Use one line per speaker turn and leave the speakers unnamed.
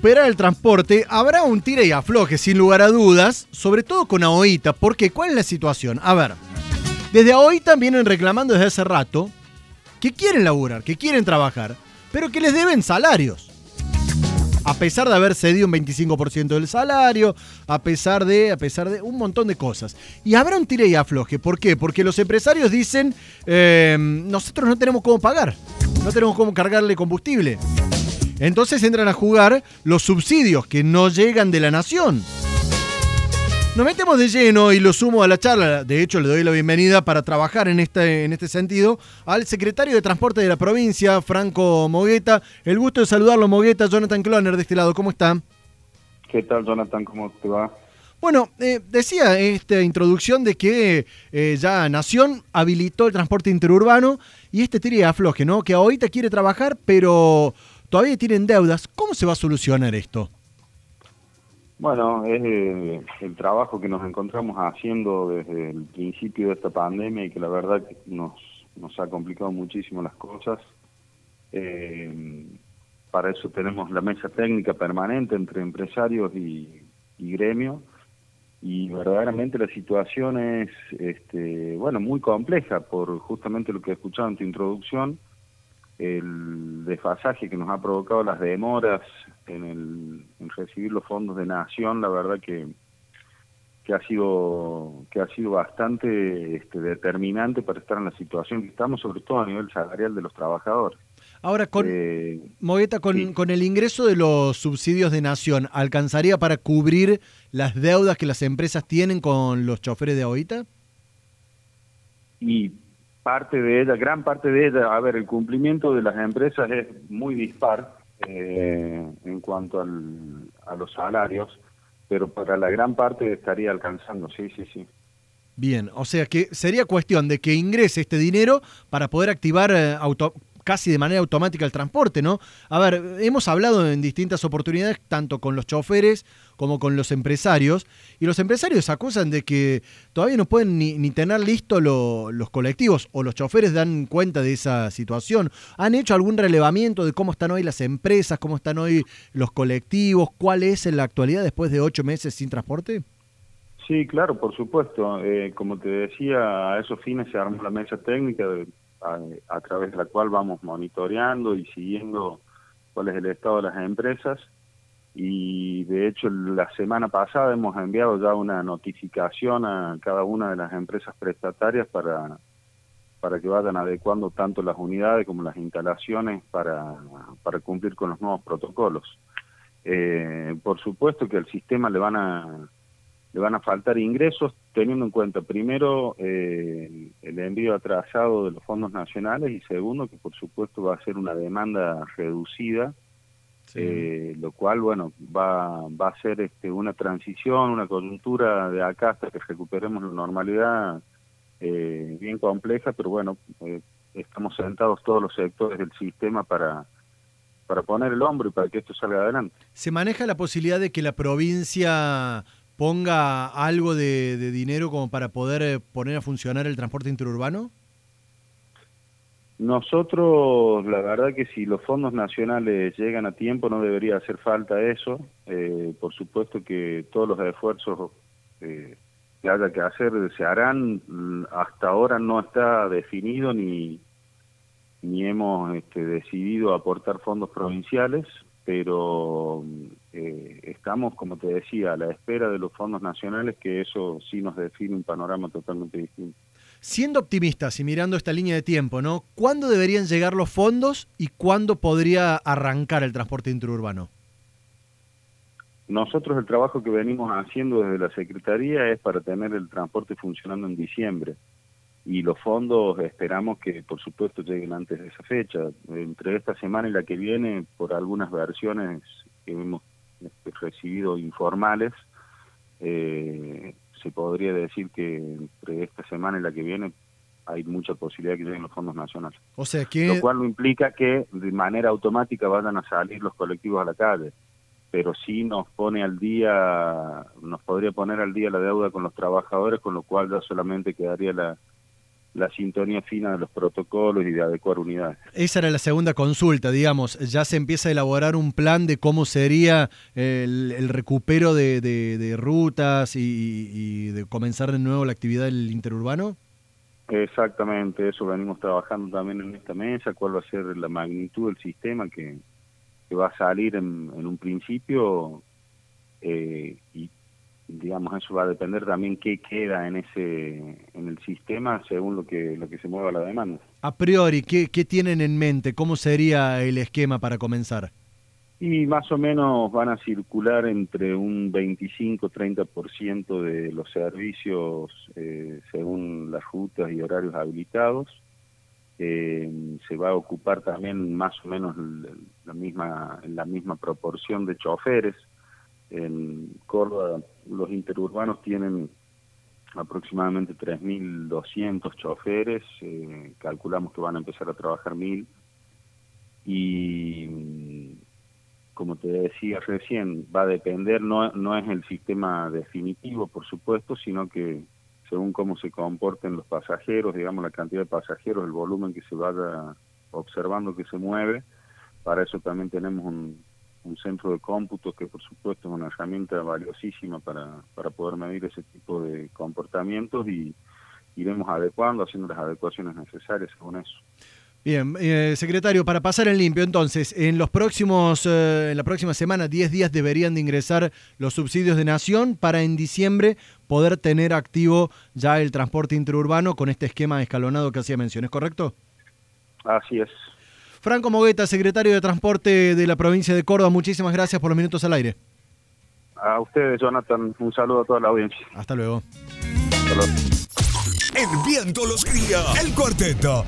Operar el transporte, habrá un tira y afloje, sin lugar a dudas, sobre todo con AOITA, porque ¿cuál es la situación? A ver, desde AOITA vienen reclamando desde hace rato que quieren laburar, que quieren trabajar, pero que les deben salarios. A pesar de haber cedido un 25% del salario, a pesar de, a pesar de un montón de cosas. Y habrá un tira y afloje. ¿Por qué? Porque los empresarios dicen, eh, nosotros no tenemos cómo pagar, no tenemos cómo cargarle combustible. Entonces entran a jugar los subsidios que no llegan de la nación. Nos metemos de lleno y lo sumo a la charla. De hecho, le doy la bienvenida para trabajar en este, en este sentido al secretario de Transporte de la provincia, Franco Mogueta. El gusto de saludarlo, Mogueta, Jonathan Cloner de este lado. ¿Cómo está?
¿Qué tal, Jonathan? ¿Cómo te va?
Bueno, eh, decía esta introducción de que eh, ya Nación habilitó el transporte interurbano y este tira y afloje, ¿no? Que ahorita quiere trabajar, pero todavía tienen deudas. ¿Cómo se va a solucionar esto?
Bueno, es eh, el trabajo que nos encontramos haciendo desde el principio de esta pandemia y que la verdad nos, nos ha complicado muchísimo las cosas. Eh, para eso tenemos la mesa técnica permanente entre empresarios y, y gremio y verdaderamente la situación es este, bueno muy compleja por justamente lo que he escuchado en tu introducción el desfasaje que nos ha provocado las demoras en, el, en recibir los fondos de nación, la verdad que, que ha sido que ha sido bastante este, determinante para estar en la situación que estamos, sobre todo a nivel salarial de los trabajadores.
Ahora, con, eh, con, con el ingreso de los subsidios de nación, ¿alcanzaría para cubrir las deudas que las empresas tienen con los choferes de ahorita?
Y parte de ella, gran parte de ella, a ver, el cumplimiento de las empresas es muy dispar eh, en cuanto al, a los salarios, pero para la gran parte estaría alcanzando, sí, sí, sí.
Bien, o sea que sería cuestión de que ingrese este dinero para poder activar eh, auto, casi de manera automática el transporte, ¿no? A ver, hemos hablado en distintas oportunidades, tanto con los choferes como con los empresarios, y los empresarios acusan de que todavía no pueden ni, tener listos los colectivos, o los choferes dan cuenta de esa situación. ¿Han hecho algún relevamiento de cómo están hoy las empresas, cómo están hoy los colectivos, cuál es en la actualidad después de ocho meses sin transporte?
Sí, claro, por supuesto. Eh, como te decía, a esos fines se armó la mesa técnica de a, través de la cual vamos monitoreando y siguiendo cuál es el estado de las empresas. Y de hecho la semana pasada hemos enviado ya una notificación a cada una de las empresas prestatarias para, para que vayan adecuando tanto las unidades como las instalaciones para, para cumplir con los nuevos protocolos. Eh, por supuesto que al sistema le van a le van a faltar ingresos, teniendo en cuenta primero eh, el envío atrasado de los fondos nacionales y segundo que por supuesto va a ser una demanda reducida, eh, lo cual bueno va, va a ser este, una transición, una coyuntura de acá hasta que recuperemos la normalidad eh, bien compleja, pero bueno, estamos sentados todos los sectores del sistema para para poner el hombro y para que esto salga adelante.
¿Se maneja la posibilidad de que la provincia ponga algo de, dinero como para poder eh, poner a funcionar el transporte interurbano?
Nosotros, la verdad que si los fondos nacionales llegan a tiempo no debería hacer falta eso. Eh, por supuesto que todos los esfuerzos eh, que haya que hacer se harán. Hasta ahora no está definido ni, ni hemos este, decidido aportar fondos provinciales pero eh, estamos, como te decía, a la espera de los fondos nacionales, que eso sí nos define un panorama totalmente distinto.
Siendo optimistas y mirando esta línea de tiempo, ¿no? ¿Cuándo deberían llegar los fondos y cuándo podría arrancar el transporte interurbano?
Nosotros el trabajo que venimos haciendo desde la Secretaría es para tener el transporte funcionando en diciembre y los fondos esperamos que por supuesto lleguen antes de esa fecha. Entre esta semana y la que viene, por algunas versiones que hemos este, recibido informales, eh, se podría decir que entre esta semana y la que viene hay mucha posibilidad de que lleguen los fondos nacionales.
O sea que...
Lo cual no implica que de manera automática vayan a salir los colectivos a la calle, pero sí nos pone al día, nos podría poner al día la deuda con los trabajadores, con lo cual ya solamente quedaría la la sintonía fina de los protocolos y de adecuar unidades.
Esa era la segunda consulta, digamos, ya se empieza a elaborar un plan de cómo sería el, recupero de, rutas y, de comenzar de nuevo la actividad del interurbano.
Exactamente, eso venimos trabajando también en esta mesa, cuál va a ser la magnitud del sistema que, va a salir en, un principio eh, y digamos eso va a depender también qué queda en ese en el sistema según lo que lo que se mueva la demanda.
A priori, ¿qué, qué tienen en mente? ¿Cómo sería el esquema para comenzar?
Y más o menos van a circular entre un 25-30% de los servicios eh, según las rutas y horarios habilitados. Eh, se va a ocupar también más o menos la misma, la misma proporción de choferes. En Córdoba los interurbanos tienen aproximadamente 3.200 choferes, eh, calculamos que van a empezar a trabajar 1.000 y como te decía recién, va a depender, no, no es el sistema definitivo por supuesto, sino que según cómo se comporten los pasajeros, digamos la cantidad de pasajeros, el volumen que se vaya observando que se mueve, para eso también tenemos un, un centro de cómputo que por supuesto es una herramienta valiosísima para, para poder medir ese tipo de comportamientos y iremos adecuando, haciendo las adecuaciones necesarias según eso.
Bien, eh, secretario, para pasar en limpio, entonces, en los próximos, eh, en la próxima semana, 10 días deberían de ingresar los subsidios de Nación para en diciembre poder tener activo ya el transporte interurbano con este esquema escalonado que hacía mención, ¿es correcto?
Así es.
Franco Mogueta, secretario de Transporte de la provincia de Córdoba, muchísimas gracias por los minutos al aire.
A ustedes, Jonathan, un saludo a toda la audiencia.
Hasta luego.
El viento los cría, el cuarteto.